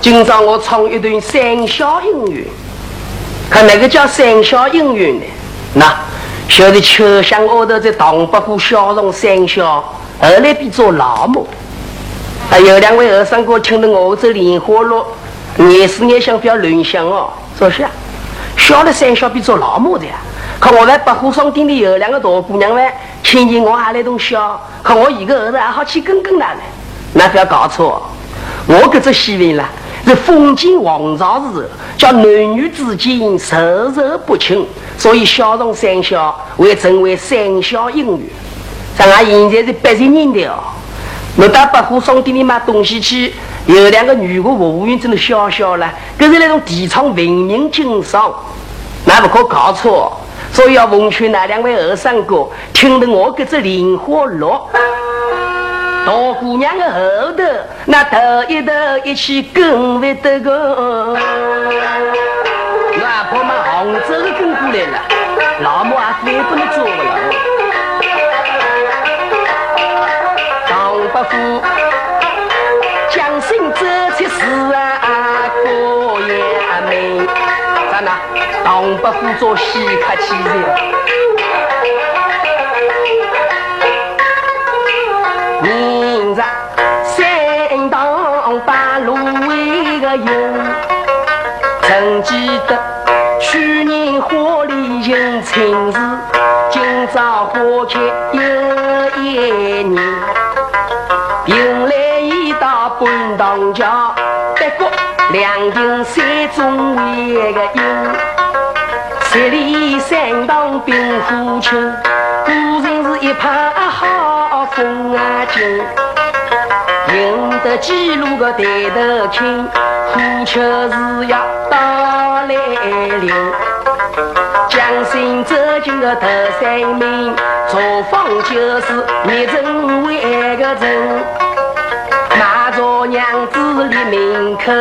今朝我唱一段三小音乐，看哪个叫三小音乐呢？那晓得秋香屋头在唐伯虎笑容三小，后来变做老母。还有两位和尚哥听得我这莲花落，眼是眼想不要乱想哦，坐下。小的三小比做老母的呀，可我在百货商店里有两个大姑娘嘞，听见我还来动笑，可我一个儿子还好去跟跟他呢，那不要搞错，我搿只戏文了，是封建王朝时，叫男女之间授受不亲，所以小从三小会成为三小姻缘。咱俺现在是八十年代哦，我到百货商店里买东西去，有两个女的服务员真的笑笑了，搿是那种提倡文明经商。那不可搞错，所以要奉劝那两位二三哥，听得我这只莲花落，大姑娘的后头，那头一头一起跟不得个。外婆嘛，杭州跟过来了，老母啊，非不能做了。唐伯虎将心走出事啊，过也美，咋那？唐伯虎做戏客气人，为个用，曾记得去年花里迎春事，今朝花开又一年，迎来一道半当家，不过两亭山中为个用。十里山塘冰火秋，果然是一派好风啊景。赢得几路个抬头青，火秋是要到来临。将心走进个头三名，作坊就是一人为个人。马着娘子立门口，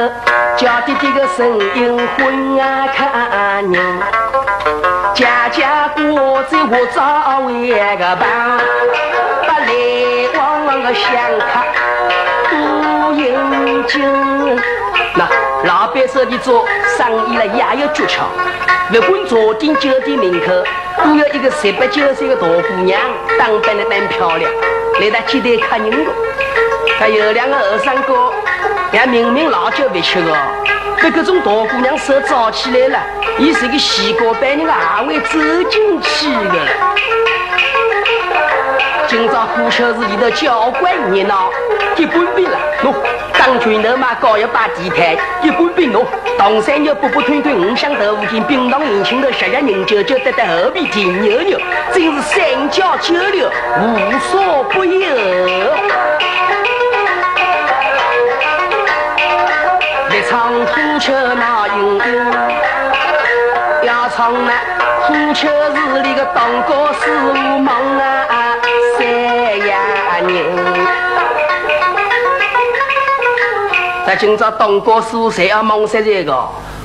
叫爹爹个声音昏啊看人。家家过在我早为个伴，不来往往个香客多应景。那老板手里做生意了也有诀窍，不管早点酒店门口，都有一个十八九岁的大姑娘，打扮的蛮漂亮，来他接待客人的。还有两个二三哥，也明明老酒不吃的。被各种大姑娘手抓起来了，伊是个西瓜般人还会走进去的。今朝虎丘寺里头交关热闹，一半边了，喏，当拳头嘛搞一把地摊，一半边喏，唐三肉补补吞吞，五香豆腐筋，冰糖银杏头，十家人酒酒，得得后边甜牛牛，真是三教九流，无所不有。唱虎丘那英雄，要唱那虎丘寺里个当高师傅忙在今朝当高师傅谁要忙三这个？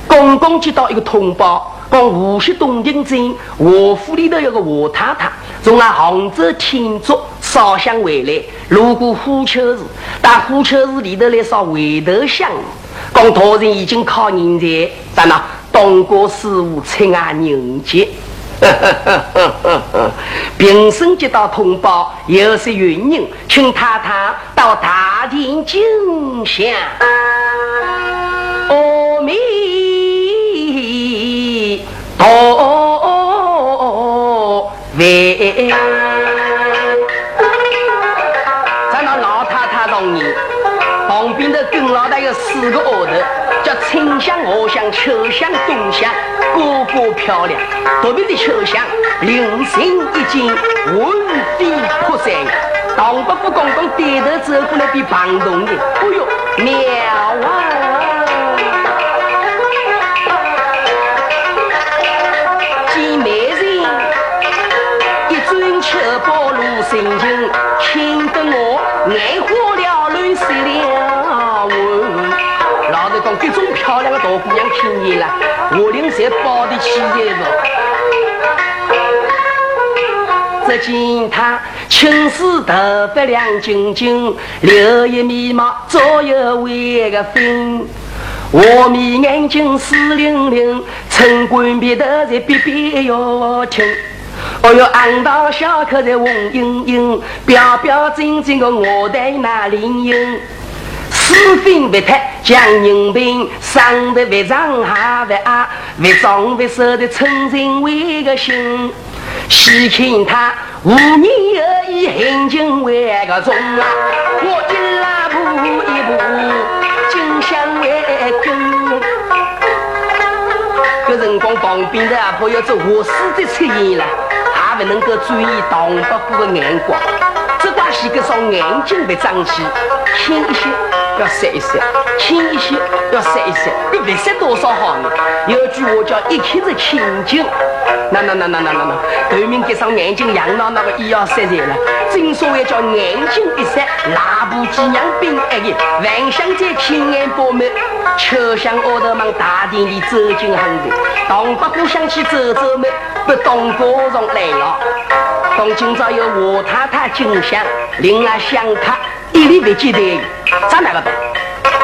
刚刚接到一个通报，讲无锡东京镇华府里头有个华太太，从那杭州天竺烧香回来，路过虎丘寺，到虎丘寺里头来烧回头香。讲大人已经靠人才，咱那东郭师傅亲爱人杰，平生接到通报，有是云人，请太太到大殿敬香。阿弥陀佛。咱那老太太同意。旁边的跟老大有四个头，叫青东乡、我乡、秋乡、冬乡，个个漂亮。特别的秋乡，灵星一进，魂飞魄散。唐伯虎公公低头走过来，比旁动的，哎呦，妙啊！才保得起来着。只见他青丝头发亮晶晶，柳叶眉毛左右为个分，画眉眼睛水灵灵，春冠鼻头在别别要听。哦哟，昂大小口在红盈盈，标标正正个我在那灵英。四分不太将人品，上的不上下不矮，不壮不瘦的春人为个心。细看他无年有意，行径为个重啊！我一拉步一步，金香为根。搿辰光旁边的阿婆要做卧室的出现了，还不能够注意唐伯虎的眼光。这把戏个双眼睛别脏起，轻一些要塞一塞，轻一些要塞一塞，你别塞多少好呢？有句话叫一看着清净。那那那那那那那，对面这双眼睛养到那个医药塞在了。正所谓叫眼睛一塞，拉不及娘兵挨个。万象在天眼饱满，秋香奥特曼大殿里走进很多。唐伯虎想去走走门，不懂歌颂来了。当今朝有我太太进香，另外香客一粒不记得，咋那个办？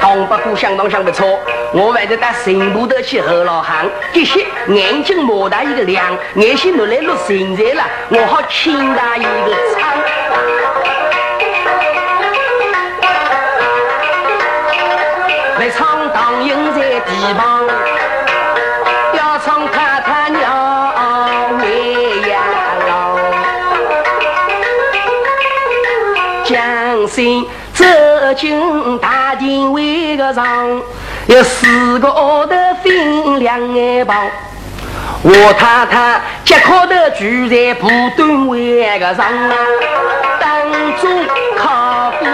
唐伯虎相当想不错，我还得到神婆头去后老行。这些眼睛莫大一个亮，眼睛落来落神在了，我好请他一个唱。来唱当营在地旁，心。走进大殿为个上，有四个奥头分两眼旁。我太太脚靠头住在布墩为个上啊，当中靠布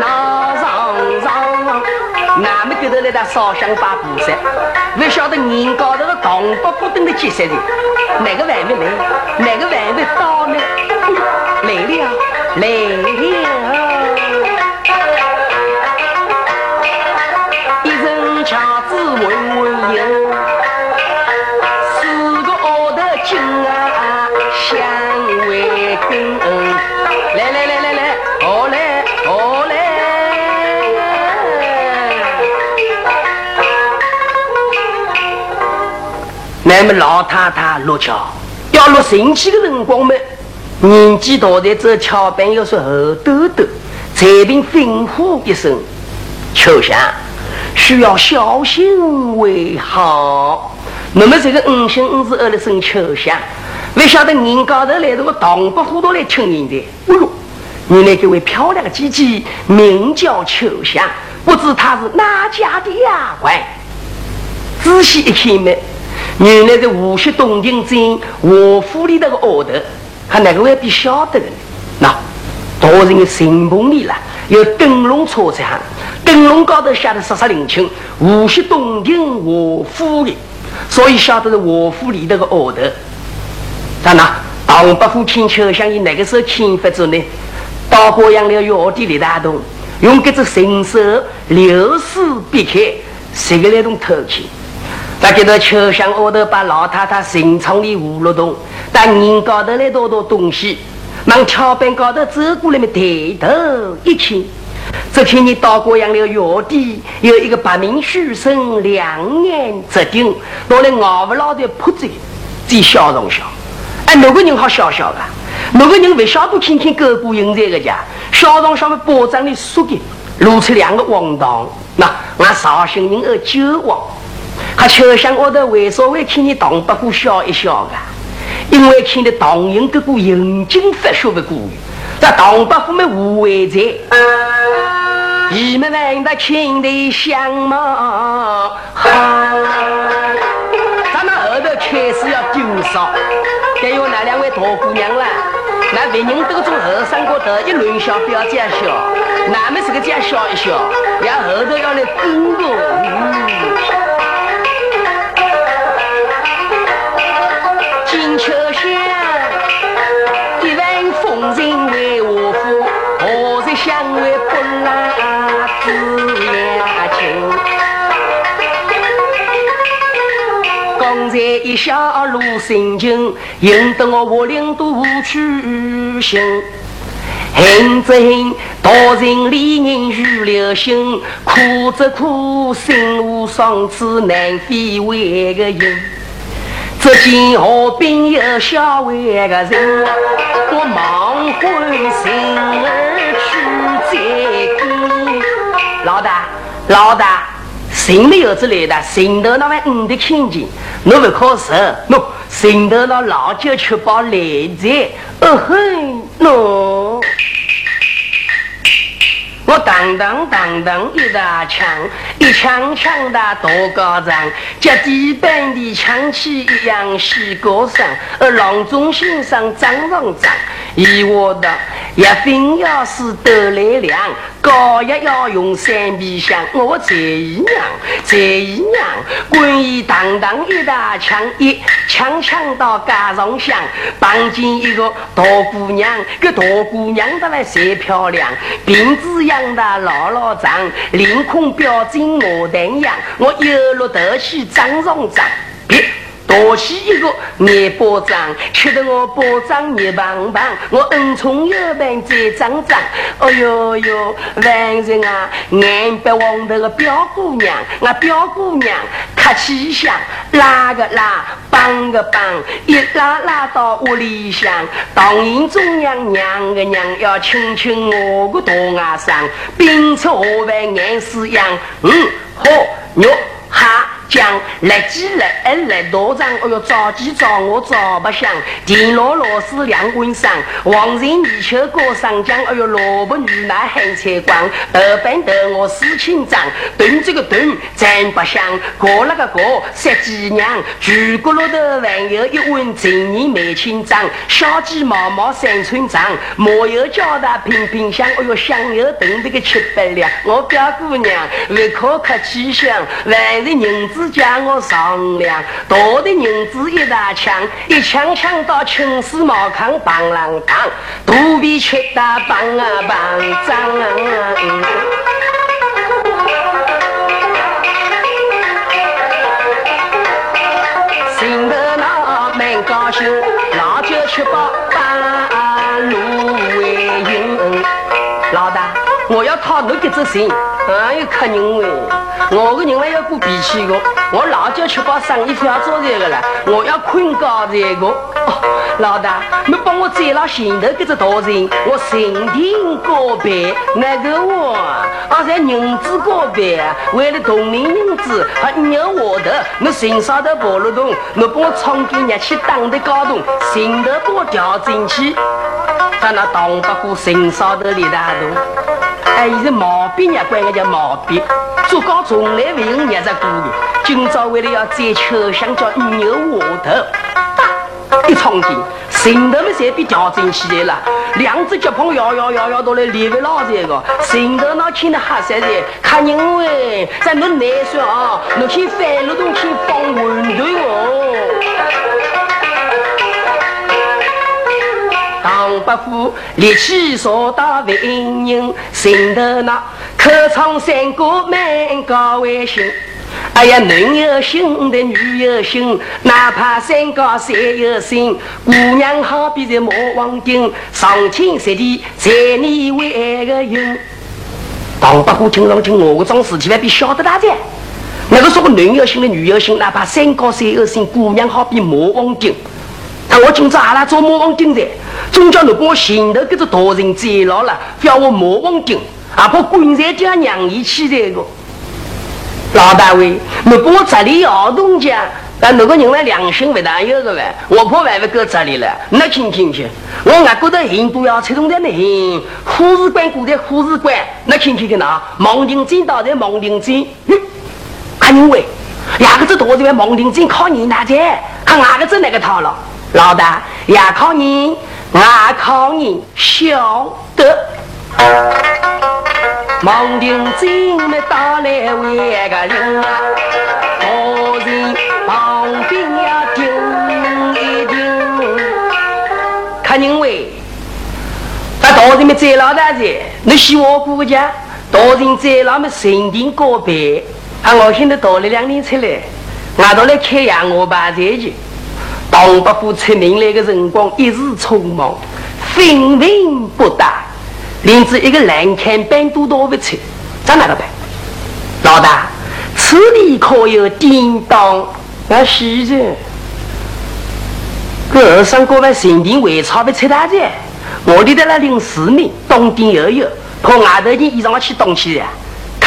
闹上上。俺们给头来打烧香拜菩萨，不晓得人高头的铜不不等的几十人，哪个还没来？哪个还没到呢？来了，来了。一人掐子问问友，四个奥特金啊响为根。来来来来来，好来好来，那么老太太落桥。要落神气的辰光么？年纪大的这桥板又是后兜兜。才凭吩咐一声：“秋香，需要小心为好。”那么这个五星五字二了声秋香，不晓得人高头来这个唐伯虎都来听人的。哎呦，原来这位漂亮的姐姐名叫秋香，不知她是哪家的丫鬟？仔细一看嘛。原来是无锡东京镇华府里头个丫头，还哪个会比晓得的呢？那大人的神棚里了，有灯笼车车灯笼高头写的十十灵清，无锡东亭华府的，所以晓得是华府里头个奥头。咋那？唐伯虎请秋香，以哪个时候请发着呢？到过阳了药店里打洞，用这只神手流丝避开，谁个来动偷去？在这头秋香屋头，把老太太神床里葫芦洞，但人高头来多多东西，往桥板高头走过来么？抬头一看，只看你到过样了药店，有一个白面书生，两眼直盯，拿来熬不老的铺子，最笑容笑。哎，哪个人好笑笑的？哪个人不晓得天天勾股人在个家？笑容上面包装的缩的，露出两个王堂。那俺绍兴人而酒王。他秋香我的为啥会看你唐伯虎笑一笑啊？因为看的唐寅这个银金发学的古语，这唐伯虎们无为在。你们问的亲的相貌好，咱们后头开始要丢少，该有那两位大姑娘了。那别人都从后生过头一轮小不要这样笑，那们是个这样笑一笑，要后头要来跟我。一小路心情，引得我我领都去行。恨则恨，大人利人如流星。苦则苦，心无双翅难飞为个人。只见河边有小为个人，我忙唤心儿去接应。老大，老大。心没有之类的，心头那位五的看见，侬不可受，喏，心头那老酒吃饱来在，哦哼，喏，我当当当当一大枪，一枪枪的大高仗，像地板的枪器一样细高声，而郎中心上张上张，以我的。一分要是得来量，高也要用三皮箱。我这一娘，这一娘，滚一当当一大枪，一枪枪到街上响。碰见一个大姑娘，个大姑娘的来最漂亮，辫子养的老老长，脸孔标准牡丹样。我一路头去张上张。多起一个捏巴掌，吃得我巴掌捏棒棒，我恩宠有伴再张张。哎呦呦，万人啊，眼白望头个表姑娘，我表姑娘客气响，拉个拉，帮个帮，一拉拉到屋里向。当然中央娘个娘要亲亲我个大外甥，并且河湾眼屎样，嗯，好肉哈。讲来几来二来道长，哎哟，着急找我找不响。田螺螺丝两棍上，黄人泥鳅过上江，哎哟，萝卜女奶很采光。豆瓣豆我四清长，炖这个炖真不香。过了个过十几娘，全国路头还有一碗陈年梅清长，小鸡毛毛三寸长，麻油浇的平平香，哎哟，香油炖这个七八两。我表姑娘胃口可气香，万人银子。叫我商量，大的银子一大枪，一枪枪到青丝茅坑棒啷当，肚皮吃大棒啊棒脏。心头那蛮高兴，老酒吃饱半路为营。老大，我要讨你这只心。哎有客人喂，我个人还要过脾气的，我老叫吃饱生意不要做这个了，我要困觉这个。老大，你帮我摘了前头这只大人，我神庭告别那个我，啊在银子告别，为了同龄银子还牛我的，你身上的暴露洞，你帮我冲进热气挡的高洞，前头把我调进去，在那挡不过身上的李大洞。哎，是毛病呀，管个叫毛病。做工从来不用日子过的，今朝为了要摘秋香，叫牛窝头，一冲进，心头们侪被调整起来了。两只脚碰摇摇摇摇到来，里不老这个，心头那听得哈塞的，看人喂，在侬难说啊，侬去翻路东去放馄饨哦。唐伯虎力气所大为人，心头那口唱山歌满高为心。哎呀，男有心的女有心，哪怕山高山有心。姑娘好比在磨王顶，上天下地在你为个用。唐伯虎听上去我个桩事情还比晓得大点。那个说个男有心的女有心，哪怕山高山有心，姑娘好比磨王顶。那我今朝阿拉做魔王顶的，总叫你把我前头这只大人摘牢了，叫我魔王顶，阿怕棺材叫娘姨起这个。老大位，你把我这里儿童家但那个人呢，良心不大有个呗，我破外不搁这里了，那听听去。我俺觉得印度要吃中的呢，护士官过在护士官，那听听去哪？蒙定金到在蒙定金，哼，看因为，两个字多的蒙定金靠你哪在？看哪个字那个套了？老大，也靠你，俺靠你，晓得。蒙定金没打来为个人，多人旁边呀听一听。看因为，那大人们在老大姐，你洗我姑家，大人在那么神定告别，啊，我现在到了两年出来，俺都来开养我爸这去。东北府出名来的辰光，一时匆忙，分文不大，连子一个栏杆板都拿不出，咋那个办？老大，此地可有叮当？那是的。个二上过来神定为钞不出大钱，我的在那领四名，东顶又有，可外头人衣裳去动起来。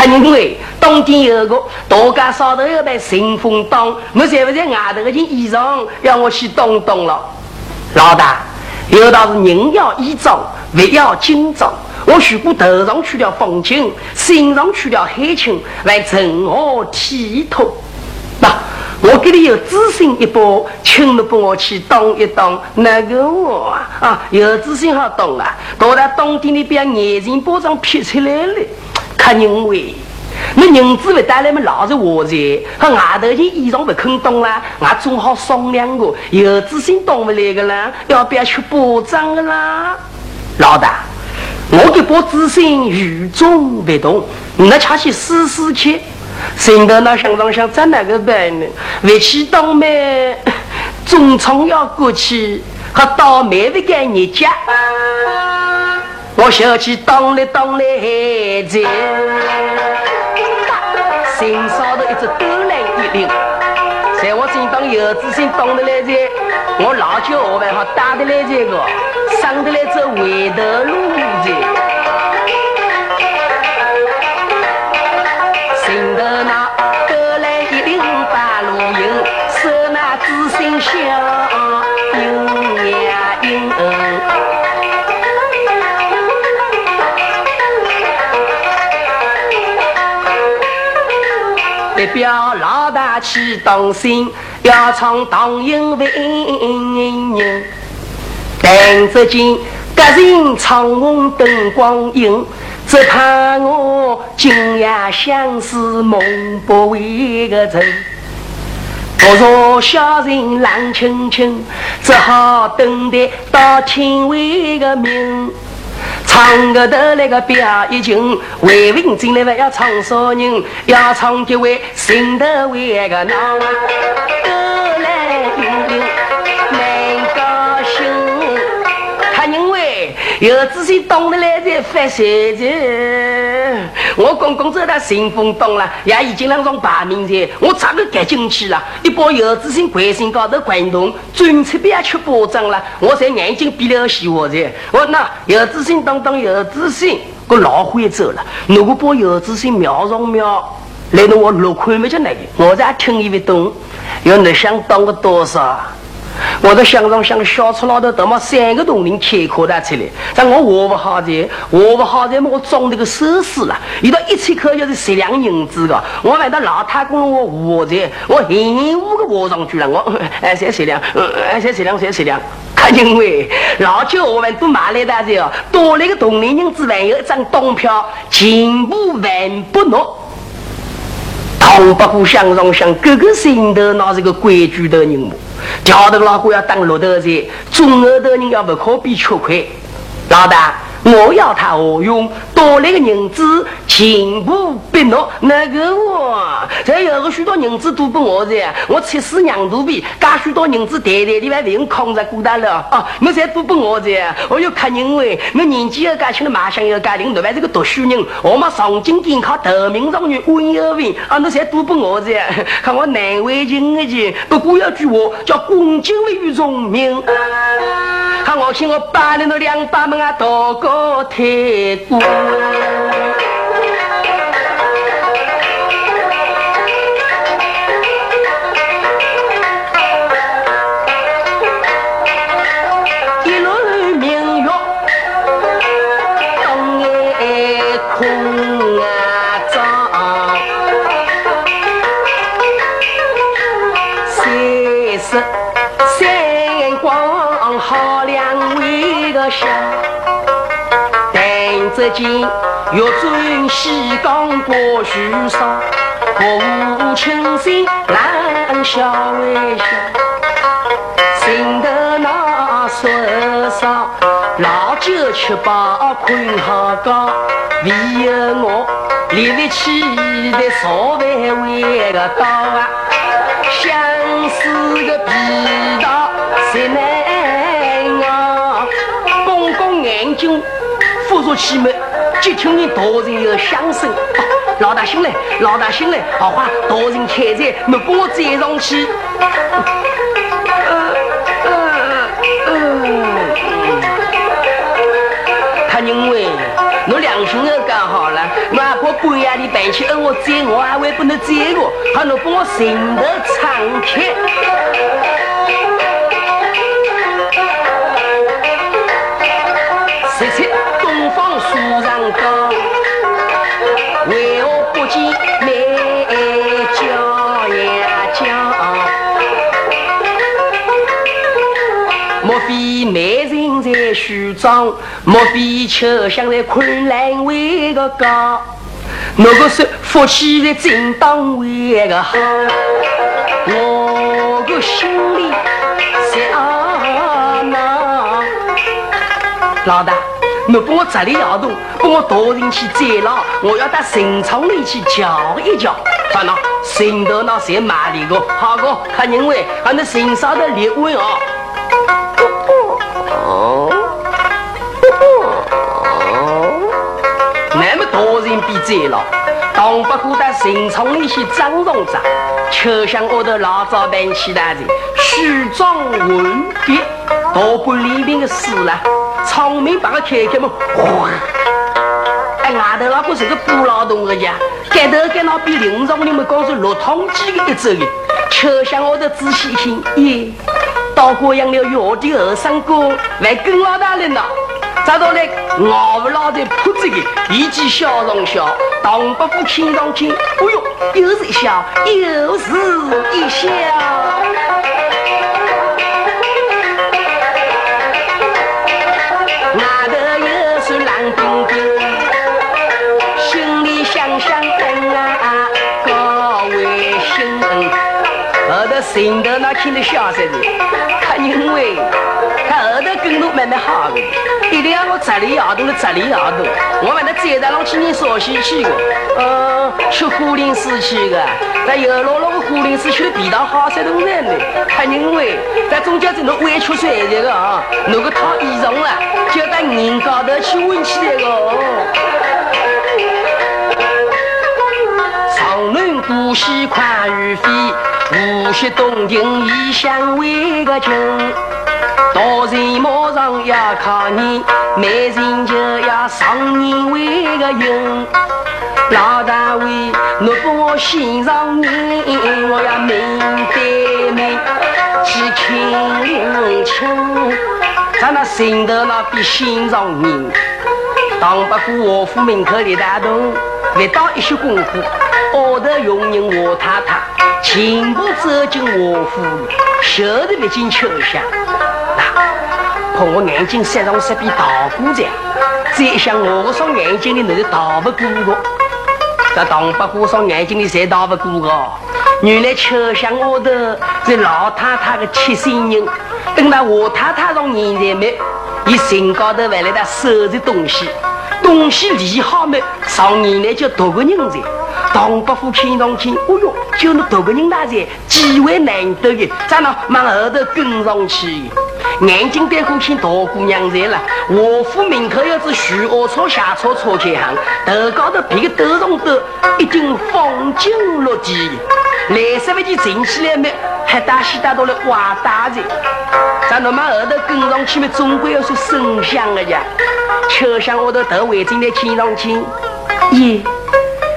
因为冬天有个大家烧头要被神风挡，我在不在外头的件衣裳要我去动动了？老大，有道是人要衣装，物要精装。我如果头上去了风情，身上去了黑青，来成何体统？那我给你有自信一把，请你帮我去当一当那个我啊啊，有自信好当啊！到了冬天，你不要眼睛包装撇出来了。看因为，那银子不带来么？老是我在，和外头件衣裳不肯动啦，我总好商量个，有自信动不来个啦，要不要去保障个啦？老大，我给把自信与众不同，那恰去试试去。现在那想想想怎哪个办呢？回去当咩？中创要过去，和倒霉不干你家。我小起当来当来在，心上头一只多来一领，在我心当有自信当的来在，我老酒我还好打得来这个，上得来走回头路在，表老大去当心，要唱当英文。但只见各人唱红灯光影，只怕我今夜相思梦不回个人。多少小人冷清清，只好等待到天为个明。唱个的来个表一情，为民进来还要唱啥人？要唱几位新的为个闹，有自信懂得来才发财钱。我公公走到新丰东了，也已经两种排名菜，我咋个赶进去了？一把有自信关心高头滚动，准出边去保障了？我才眼睛闭了洗我的。我那有自信当当有自信，我老会走了。如果把有自信瞄上瞄，来到我六块没叫那个，我再听一不懂，要你想当个多少？我在想上想小车老头，他妈三个铜铃开口的出来，但我活不好在，活不好在么？我装那个首饰了，一到一千块就是十两银子的。我买到老太公我活在，我一五个活上去了。我 哎，才十两，哎，才十两，才十两。看因为老九我们都买来的这多了个铜铃银子，还有一张东票，全部万不诺。唐伯虎相上想，个个心头那是个规矩的人物。调头老虎要当骆头子，中二的人要不可比吃亏。老大，我要他何用？多来个银子，全部别拿。那个我，这有个许多银子都不我的，我七死娘肚皮，加许多银子袋袋里还不用空着过大了啊！那才都不我的，我又看认为，我年纪又大，轻了马上又家庭，另外这个读书人，我们上进健康，头名状元，温有文啊，那才都不我的，看我难为情的情。不过有句话叫“恭敬于聪明”，看我请我八年的两把门啊，多我太孤，一轮明月东空照，光好，笑。只见玉尊西江过虚上，国务卿心冷笑微笑，心头那说啥？老酒吃饱困好觉，唯有我立不起的烧饭为个刀啊，相思的皮道谁难熬？公公眼睛扶住气门，就听见大人有响声。老大醒来，老大醒来，好话大人开在，你帮我载上去。他因为我良心都讲好了，哪怕半夜里半起，我载我还会不能载我，还能帮我心头敞开。美人在梳妆？莫非秋香在昆仑为个高？那个是夫妻在正当为个好？我个心里想呐，老大，你帮我这里摇动，帮我大人去载牢，我要到神场里去瞧一瞧。看呐，神头那谁买的个？好个，他认为俺那身上的那么多人。比贼了，当不过在城场里去张荣章，却像我的老早办起来的虚装文笔，大官里面的事了，聪明把个开开嘛，哗！哎，外头那个是个不劳动的家，盖头盖脑比林中你们讲是六通几个一走的，却像我的仔细听，耶，到过养了月的后生哥，还跟老大人闹。找到来，熬不老的铺子里一起笑容笑，当不服看上轻，哎呦，又是一笑，又是一笑。后头心头那听得笑死的，他因为。跟路慢慢好的，一定要我这里摇动的这里摇动。我们那再大龙去年少西去的，嗯，去虎林寺去的，在有老老个虎林寺去的皮当好些东西呢。他认为在中间这侬委屈出来的啊，那个套衣裳了，就到人高头去问起来个。长论古稀宽于飞，无锡东亭异乡为个情。到人马上要靠你，没人就要上你为个用。老大为你帮我心上人，我要面对面去亲亲。咱那心头那比欣赏你，当不过我府门口的大洞，未到一些功夫，我的佣人我太太全部走进我府里，袖头不进秋香。那可我眼睛塞上十比大姑子，再想我个双眼睛里那是逃不过的，这当不过双眼睛里谁逃不过的？原来秋香窝头是老太太的贴心人，等到我太太上年纪没，伊身高头还来他收拾东西，东西理好没，上年来就多个人在。唐伯虎看上去，哦哟，就那多个人那在，机会难得的，咋能往后头跟上去？眼睛对过去大姑娘在了，华府门口有只徐二车、下草草开行，头高头别个斗上斗，一定风景落地。来十万件存起来没？还大西打到了挖大财。咱那么后头跟上去嘛，总归要说声响的呀。秋香我头头围进来听上去，咦！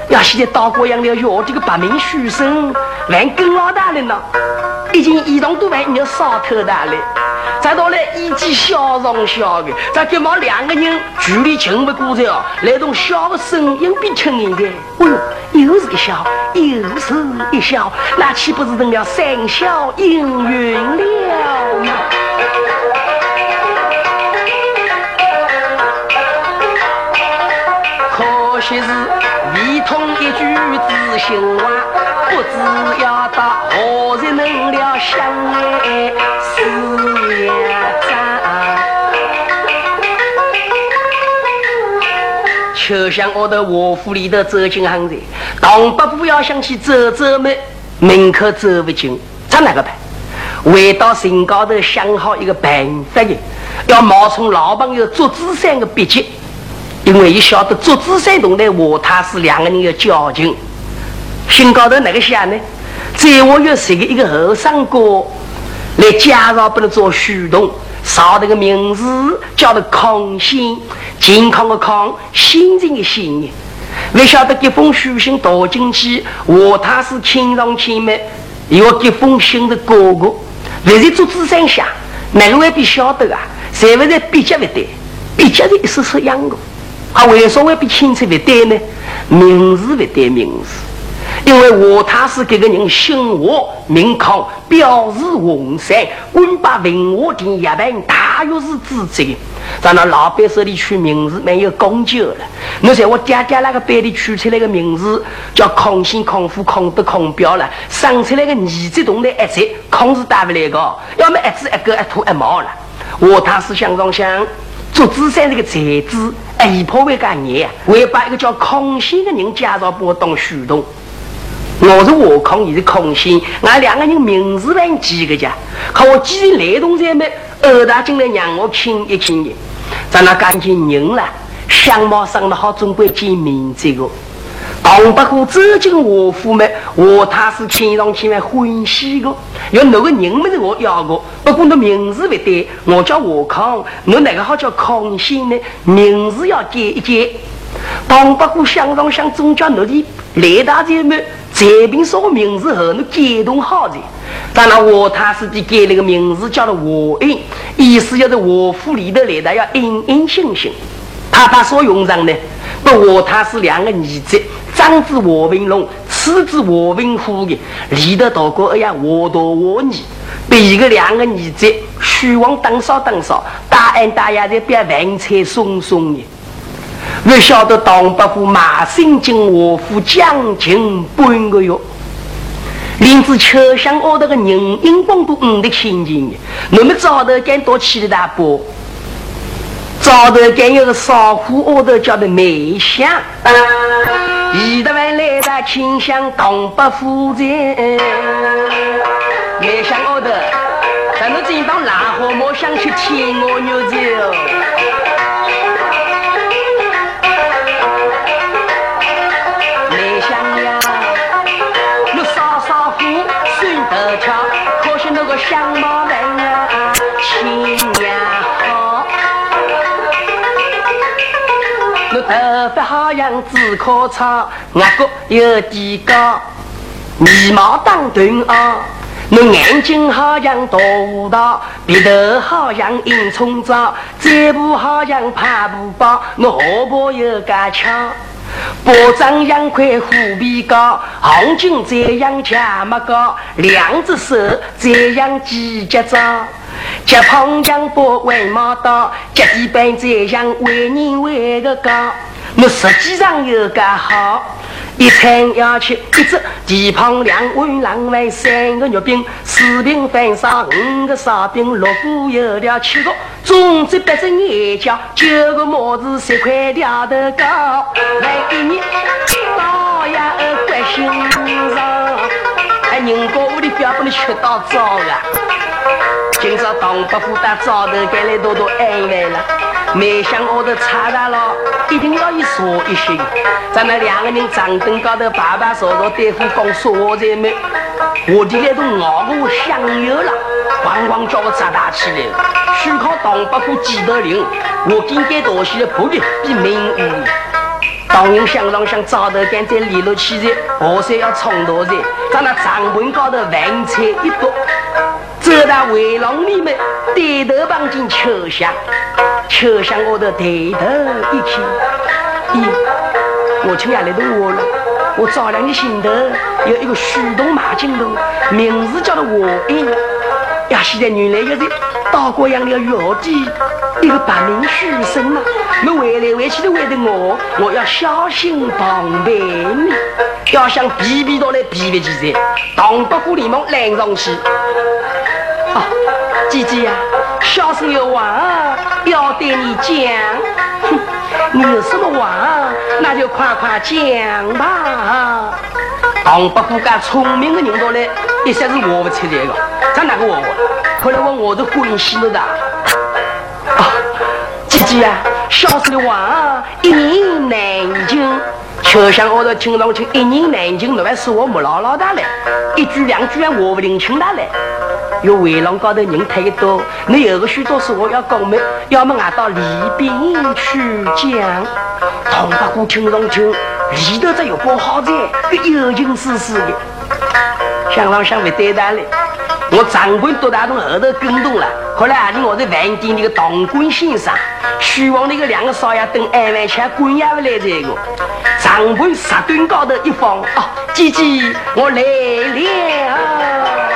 要现在到过养了药，这个白面书生还跟老大人呢，已经一动都还要烧头大了。再到来一起笑容笑的，再跟嘛两个人距离近不过的哦，那种笑声音比亲人的，哎呦，又是一笑，又是一笑，那岂不是成了三笑应云了吗？可惜是未通一句知心话，不知要到何日能了相爱就像我的卧府里头走进行人，东北不要想去走走门，门口走不进，咋哪个办？回到城高头想好一个办法的，要冒充老朋友做子山的笔迹，因为一晓得做子山同的我他是两个人的交情。心高头哪个想呢？在我有谁个一个后生哥来介绍，不能做虚动。上那个名字叫做康心，健康的康，心情的心。不晓得这封书信读进去，我他是亲上亲妹，有这封信的哥哥，不是做纸上下，哪个未必晓得啊？谁会在比较不对？比较的意思是样的，啊，为什么会比清楚不对呢？名字不对，名字。因为我他是这个人姓我名康，表示洪山，官把文化厅一般大约是自责。在那老板手里取名字没有讲究了。你在我爹爹那个班里取出来个名字叫康兴、康富、康德、康彪了，生出来个儿子同的一子，康是打不来个，要么一子一个一秃一毛了。我他是想上想做资产这个才子，一破为干年，我要把一个叫康兴的人介绍给我当书童。我是我康，你是康心，俺两个人名字蛮记个家，可我既然来动在没，二大进来让我亲一亲你。咱那赶紧人了，相貌生得好，总归见面这个。唐伯虎走进我府门，我他是亲上亲来欢喜的。要哪个人没是我要的，不过那名字不对，我叫我康，我哪个好叫康心呢？名字要改一改。唐伯虎想上想，总叫那里来大姐们。这边说个名字后，你感动好的。当然，我他是的给那个名字叫做和恩，意思就是我府里头来的要恩恩信信。他把所用上呢，不我他是两个儿子，长子和文龙，次子和文虎的，里头大哥哎呀我大我二，被一个两个儿子虚王当少当少，大恩大爷的别饭菜送送的。不晓得唐伯虎马上进我府将近半个月，林子秋香熬的个人阴光都五的心情。我们早头干多起的大波，早头干有个少妇熬得叫的梅香，一得完来的清香唐伯虎在，梅香熬得，咱们今当腊河莫想去天鹅牛肉。相头发好像紫棵草，额角有点高，眉毛当短啊，我眼睛好像大胡桃，鼻头好像银葱枣，嘴部好像帕布包，我下巴有个翘。巴掌样块虎皮高，红巾这样夹么高，两只手这样几节长，脚旁样把外毛刀，脚底板这样为人为个高。我实际上有个好，一餐要吃一只蹄膀两碗狼狈三个肉饼，四瓶饭烧五个烧饼，六个油条七个，粽子八只眼角，九个帽子十块条头糕，来给你倒呀关心上，哎，人家屋里不要把你吃到早啊！今朝唐伯虎打早头赶来多多安慰了，没想我的差大了，一定要一说一些。咱那两个人长凳高头排排坐坐，对付讲说话才美。我的那都熬个我想有了，咣咣叫我砸大起来。虚靠唐伯虎几头灵，我今天多些的魄力比名誉。当人想上想早头赶在里头起来，何塞要冲多些，咱那帐篷高头饭菜一多。走到围廊里面，低头望进秋香，秋香我的抬头一看，咦，我亲爱的我了，我丈量的心头有一个虚动马金龙，名字叫做我英。呀，现在原来也是岛国养的药地一个白名书生嘛。我回来回去的为的我，我要小心防备你。要想避避到来避避起来，唐伯虎连忙拦上去。姐姐呀，小生有话要对你讲。哼，你有什么话，那就快快讲吧。唐伯虎干聪明的人多嘞，一下子我不出来的，咱哪个我我？后来我我都关心了的。啊，姐姐呀，小生的话一言难尽，就像我都听上去一言难尽，那还是我木唠唠的嘞，一句两句还我不领情的嘞。有围廊高头人太多，你有个许多事我要讲么？要么俺到里边去讲。唐伯虎听上去里头这有包好在，有劲丝丝的。想上想不对的嘞，我长官多大从后头跟动了。后来啊，你我在饭店那个当官先生，希望那个两个少爷等二万钱滚也不来这个。长官石墩高头一放，哦，姐姐我来了。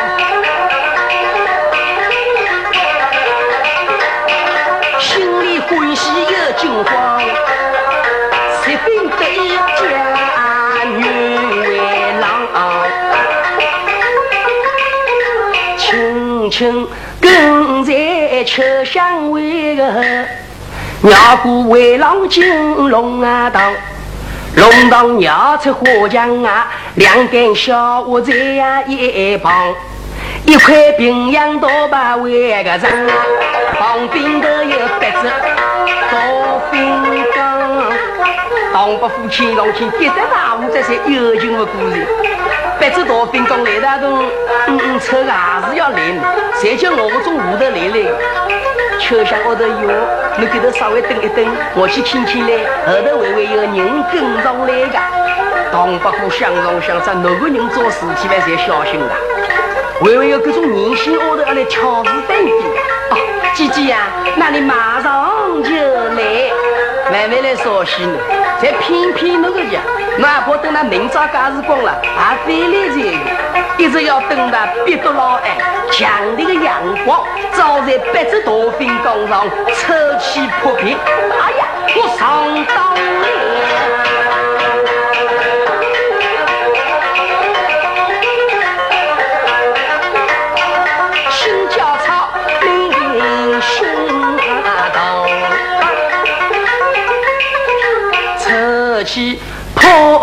清，跟在秋香味个。鸟姑为郎进龙啊堂，龙堂娘出花墙啊，两边小屋在呀一旁，一块平阳刀把围个人，旁边的有白子刀锋刚，当不夫妻龙亲，一得大户这些有情的故事。白子大兵刚来大东，嗯嗯，车还是要来，谁叫我从屋头来嘞？车厢后头有，你给他稍微等一等，我去听听嘞。后头会不会有人跟上来的？唐伯虎想上想着，哪个人做事体还才小心的？会不会有各种年轻丫头要来挑事等的？哦，姐姐呀，那你马上就来，还没来烧西呢，才偏偏那个呀。哪怕等那明朝假日光了，还非来这个，一直要等到别多老暗，强烈的阳光照在八只大飞缸上，臭气扑鼻。哎呀，我上当了！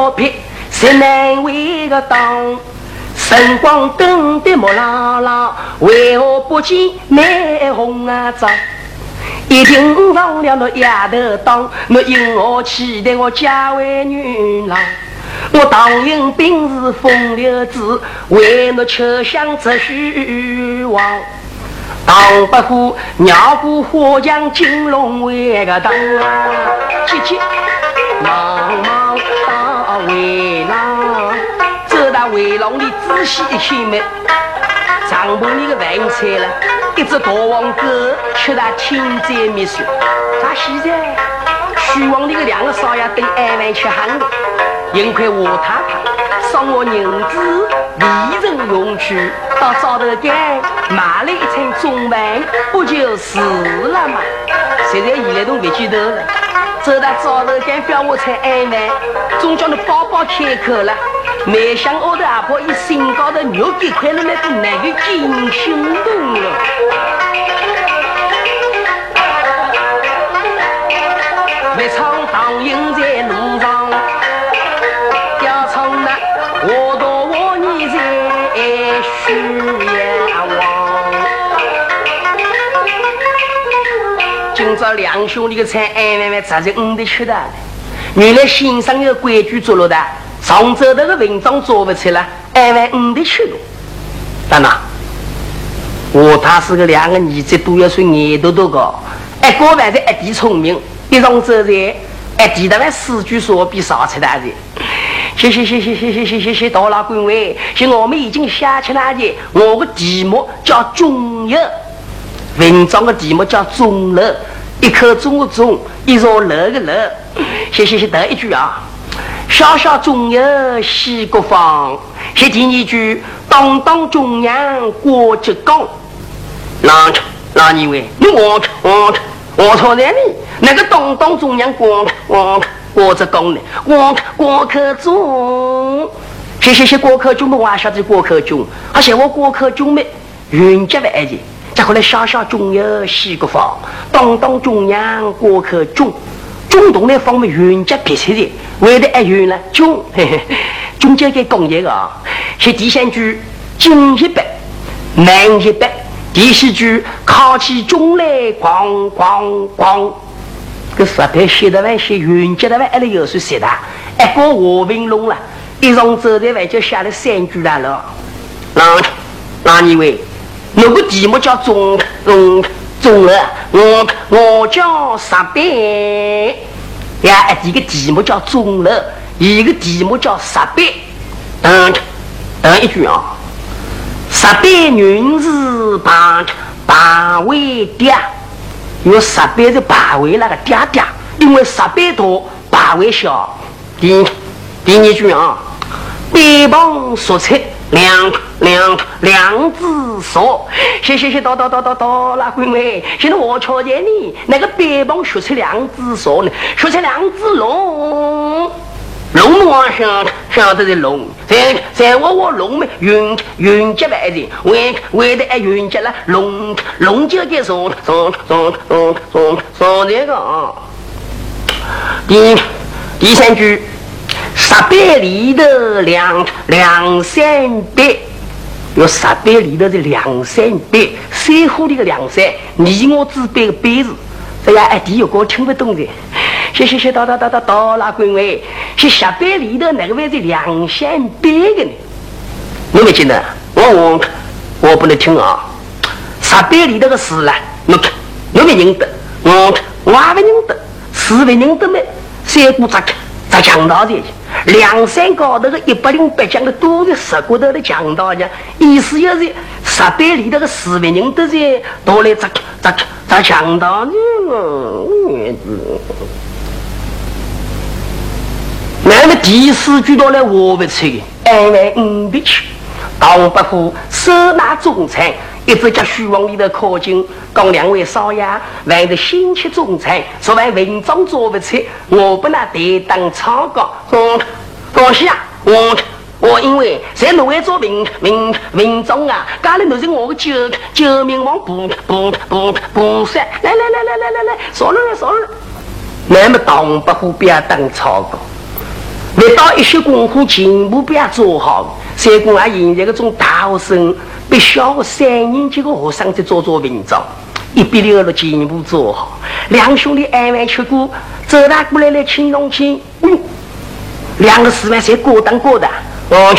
破皮谁难为个当？晨光灯的木朗朗，为何不见美红啊妆？一定忘了那丫头当，那因何期待我嫁为女郎？我当应兵是风流子，为那秋香只虚妄。唐伯虎绕过花墙金龙为个当，姐姐围廊里仔细一看嘛，帐篷里的饭菜了，一只大黄狗吃得天灾灭寿。咋现在？徐王里的两个少爷等二万吃汉的，因块华太太送我银子，利人用去，到灶头间买了一餐中饭，不就是了吗？现在现在都不记得了。走到灶头间，表我才安慰，总叫你宝宝开口了。没想我的阿婆一心高头肉给块了，那都那个惊心动了。没唱当营今朝两兄弟的菜，安慢慢吃在我的吃的。原来先生有规矩做了的，常州的个文章做不出来，安排我的吃的。当然，我他是个两个儿子都要说眼都多高，一个还是一地聪明，一上走在一地的话四句说比少吃大的。谢谢谢谢谢谢谢谢谢大老官位，现我们已经写出来的，我的题目叫中药。文章的题目叫“钟楼”，一颗钟的钟，一座楼的楼。谢谢谢，第一句啊，小小中有西国方。是第二句，当当中央过节岗。那那二位，你我我我错在你那个当当中央过过过节岗呢？过过客中，谢谢谢过客中的话晓得过客中，而且我过客中没云集外的，再后来小小中有西个方，当当中央过客中。中东那方面云集别出的，为的爱云呢中，中间给工业啊，是第三句进一百，南一百，第四句靠起中来咣咣咣，这十倍写的完写云集的完，还得有谁写的？一个和平龙了，一上走的完就写了三句来了。那那你为那个题目叫中中。中了，我我叫十倍呀！一个题目叫中了，一个题目叫十倍。嗯，嗯，一句啊，十倍女子八八位爹，有十倍的把位那个爹爹，因为十倍多，把位小。第第二句啊，北方说菜。两两两只手，谢谢谢，到到到到到了，闺妹，现在我瞧见你那个背包学出两只手呢，学出两只龙，龙我晓晓得的龙，在在我我龙们云云接来的，为为的爱云接了龙。龙就给送送送送送送这个啊，第第三句。十百里头两两三百，有十百里头的两三百，三户里的两三，你我只背个背字，哎呀，哎，第一个听不懂的，谢谢谢，到到到到到了，各位，是十百里头哪个位置两三百个呢？你没听得？我我我不能听啊！十百里头个事啦，我看我没认得，我我还不认得，是不认得没？三姑咋看？在强盗的，梁山高头的一百零八将的都是十骨头的强盗家，意思就是十百里头的四万人都在都来砸砸砸强盗的哦。那么第四句到来我不出的，安慰五百去，唐伯虎手拿中餐。一直叫书房里头靠近，讲两位少爷，为了新吃中餐，昨晚文章做不出，我不能担当草稿。嗯，放心啊，我我因为在农会做文文文章啊，家里都是我的救救命王，不不不不算。来来来来来来来，说了说了。那么唐伯虎不要当草稿，遇到一些功夫全部不要做好。三公啊，现在这种大学生。比小学三年级的学生在做做文章，一笔六了全部做好。两兄弟挨完吃过，走大过来来亲上亲。嗯，两个师妹才过当过的。我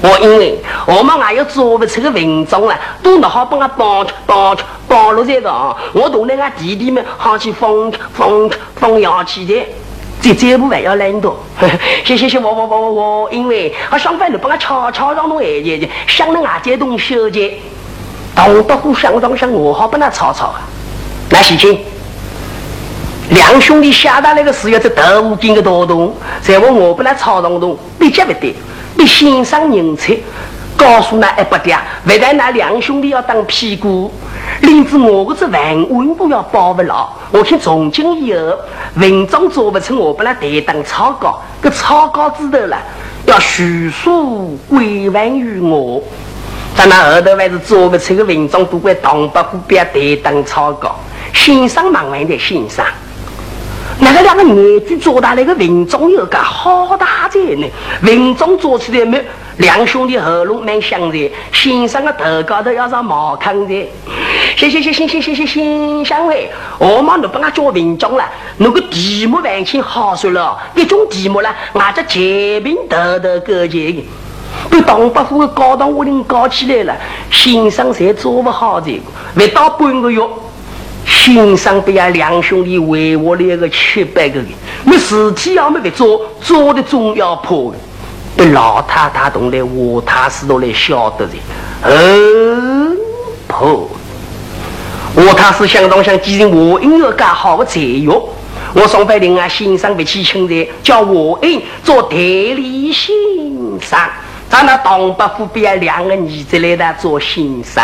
我因为我们还要做不出个文章了，都拿好帮我帮帮帮了这个啊！我同那个弟弟们好去放放放洋气的。这这不还要懒惰？谢谢谢我我我我我，因为我上班都把我吵吵让侬哎，就想那外这东小姐，当不过想当想我好把那吵吵啊。那喜庆，两兄弟下达那个事要在豆腐个多东，在我我不那吵动动，你接不得，你欣赏人才。告诉那一百点，为了那两兄弟要当屁股，令子我个这万万不要保不牢。我看从今以后，文章做不成，我不能担当草稿。个草稿之头了，要叙述归还于我。但那后头还是做不成个文章，都怪唐伯虎不要担当草稿。先生忙完的先生。那个两个眼珠做大那个文章有个好大在呢，文章做出来没？两兄弟喉咙蛮响的，先生的头高头要上茅坑的。谢谢谢谢谢谢谢谢相会，我妈都帮我教文章了，那个题目完全好说了，一种题目了，俺这前面头头勾结的，被唐伯虎的高档屋顶搞起来了，先生才做不好这个，不到半个月。先生被俺两兄弟围我了个七八个人，没事体要没被做，做的总要破的。被老太太同来，我太师都来晓得的。嗯，破。我太师相当想继承我应该干好的才学，我送给另外先生不起请的，叫我恩做代理先生。咱那东北府边两个儿子来的做先生，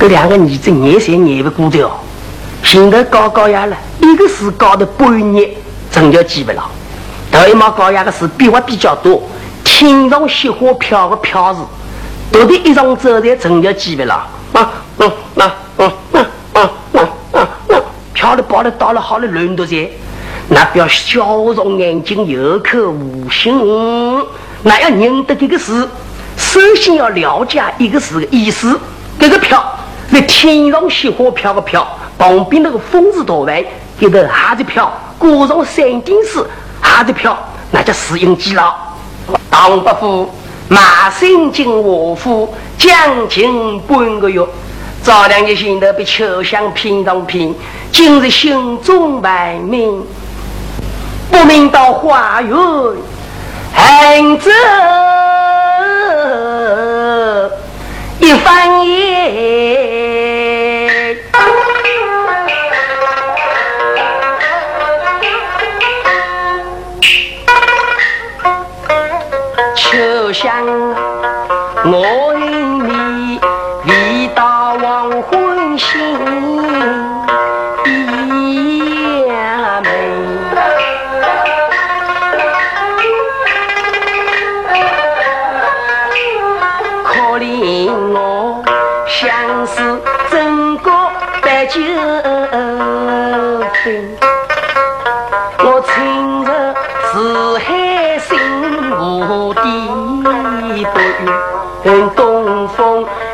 这两个儿子眼谁眼不过的哦。现在高高压了，一个是高的半年，真就记不牢。头一毛高压的是变化比较多，天上雪花飘的飘字，读的一张纸的真就记不牢。啊，嗯，那，嗯，嗯，嗯，嗯，嗯，嗯，飘的跑的到了好的轮读些，那表笑容眼睛有口无心。那要认得这个字，首先要了解一个字的意思。这个飘是天上雪花飘个飘，旁边那个风字多完，这个还在飘，过上山顶时还在飘，那叫死应记了。唐伯虎马身进卧府，将近半个月，早两日心头被秋香骗上骗，今日心中万明，不明到花园。恨这一番言，秋香我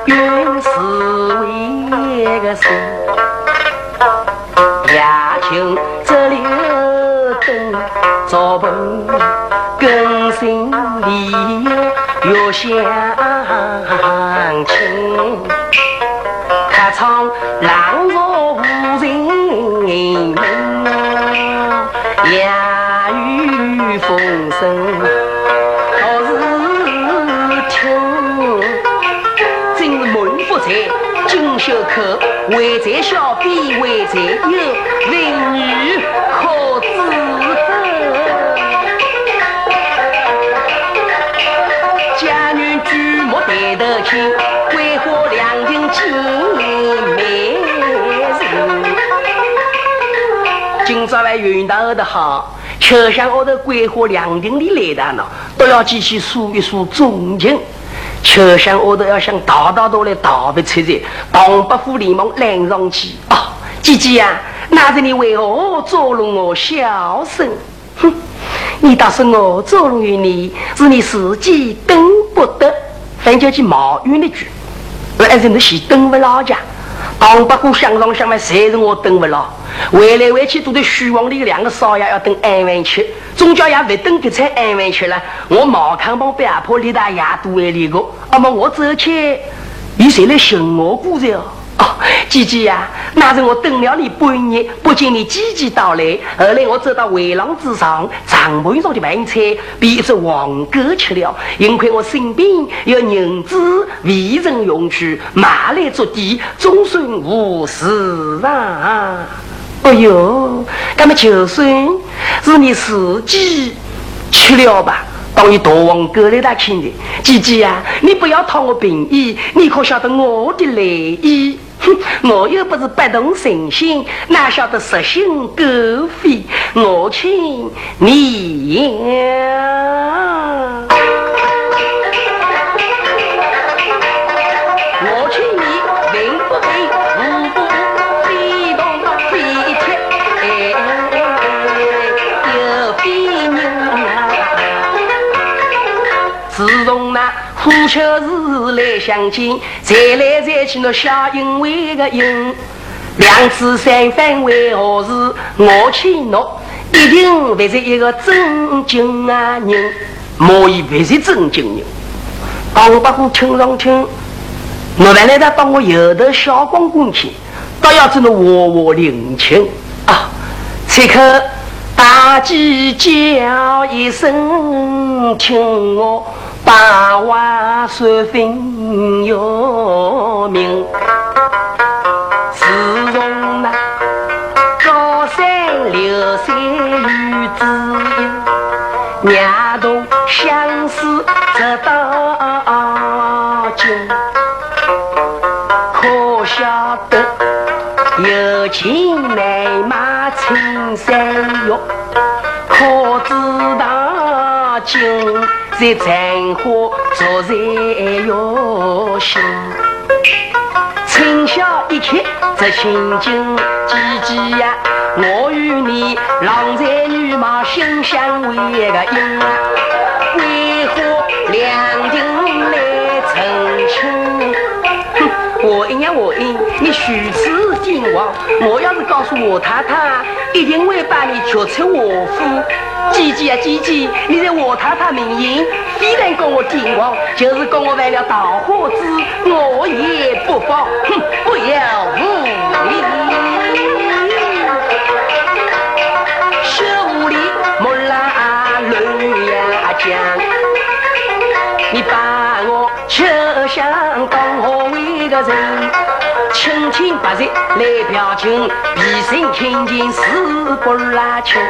风远是为个谁？夜秋这里等照不更心里又相亲，小婢，为在有，人语可知家女举目抬头亲，桂花两情见美人。今朝来云大的好，秋香我的桂花两亭里来的呢，都要继续诉一诉衷情。秋香我都要想逃到都来逃不出去，东北虎联盟拦上去。哦，姐姐啊，那是你为何捉弄我小生？哼，你倒是我捉弄于你，是你自己等不得。反叫去冒冤的句，我还是你先等不老家。唐伯虎想上想外，谁是我等不了？回来回去都在虚王里，两个少爷要等安稳吃，钟教也不等这才安稳吃了。我毛康帮被阿婆李大爷都为里个，那么我走去，你谁来寻我姑子？哦，哦姐姐呀，那是我等了你半年，不见你姐姐到来，后来我走到围廊之上，长盘上的饭菜被一只黄狗吃了，幸亏我身边有银子为人用去，买来做底，终算无事啊。哎呦，那么就算是你自己吃了吧，当你大王哥来打亲的，姐姐呀，你不要讨我便宜，你可晓得我的来意？哼，我又不是不动神心，哪晓得蛇心狗肺？我请你。呀相见，再来再去那小因为个因，两次三番为何事？我请侬一定不是一个正经啊人，莫以不是正经人。当把虎听上听，我原来他当我有的小光棍去，倒要真的窝窝领情啊！此刻大鸡叫一声，听我。把话说分有名。自从那高山流水遇知音，两同相思直到今。可晓得有情难买青山玉，可知道今。在残花昨在月心。春宵一刻值千金，姐姐呀，我与你郎才女貌，心相偎一个因，为何两定来成亲？我应呀我应，你许此金王，我要是告诉我太太，一定会把你娶出我府。姐姐啊姐姐，你在我太太面前，非然跟我顶王，就是跟我犯了桃花子，我也不放。哼，不要无礼。小屋里木兰乱呀讲，你把我吃想当何为个人？清清白白来表情，毕生亲近是不拉亲。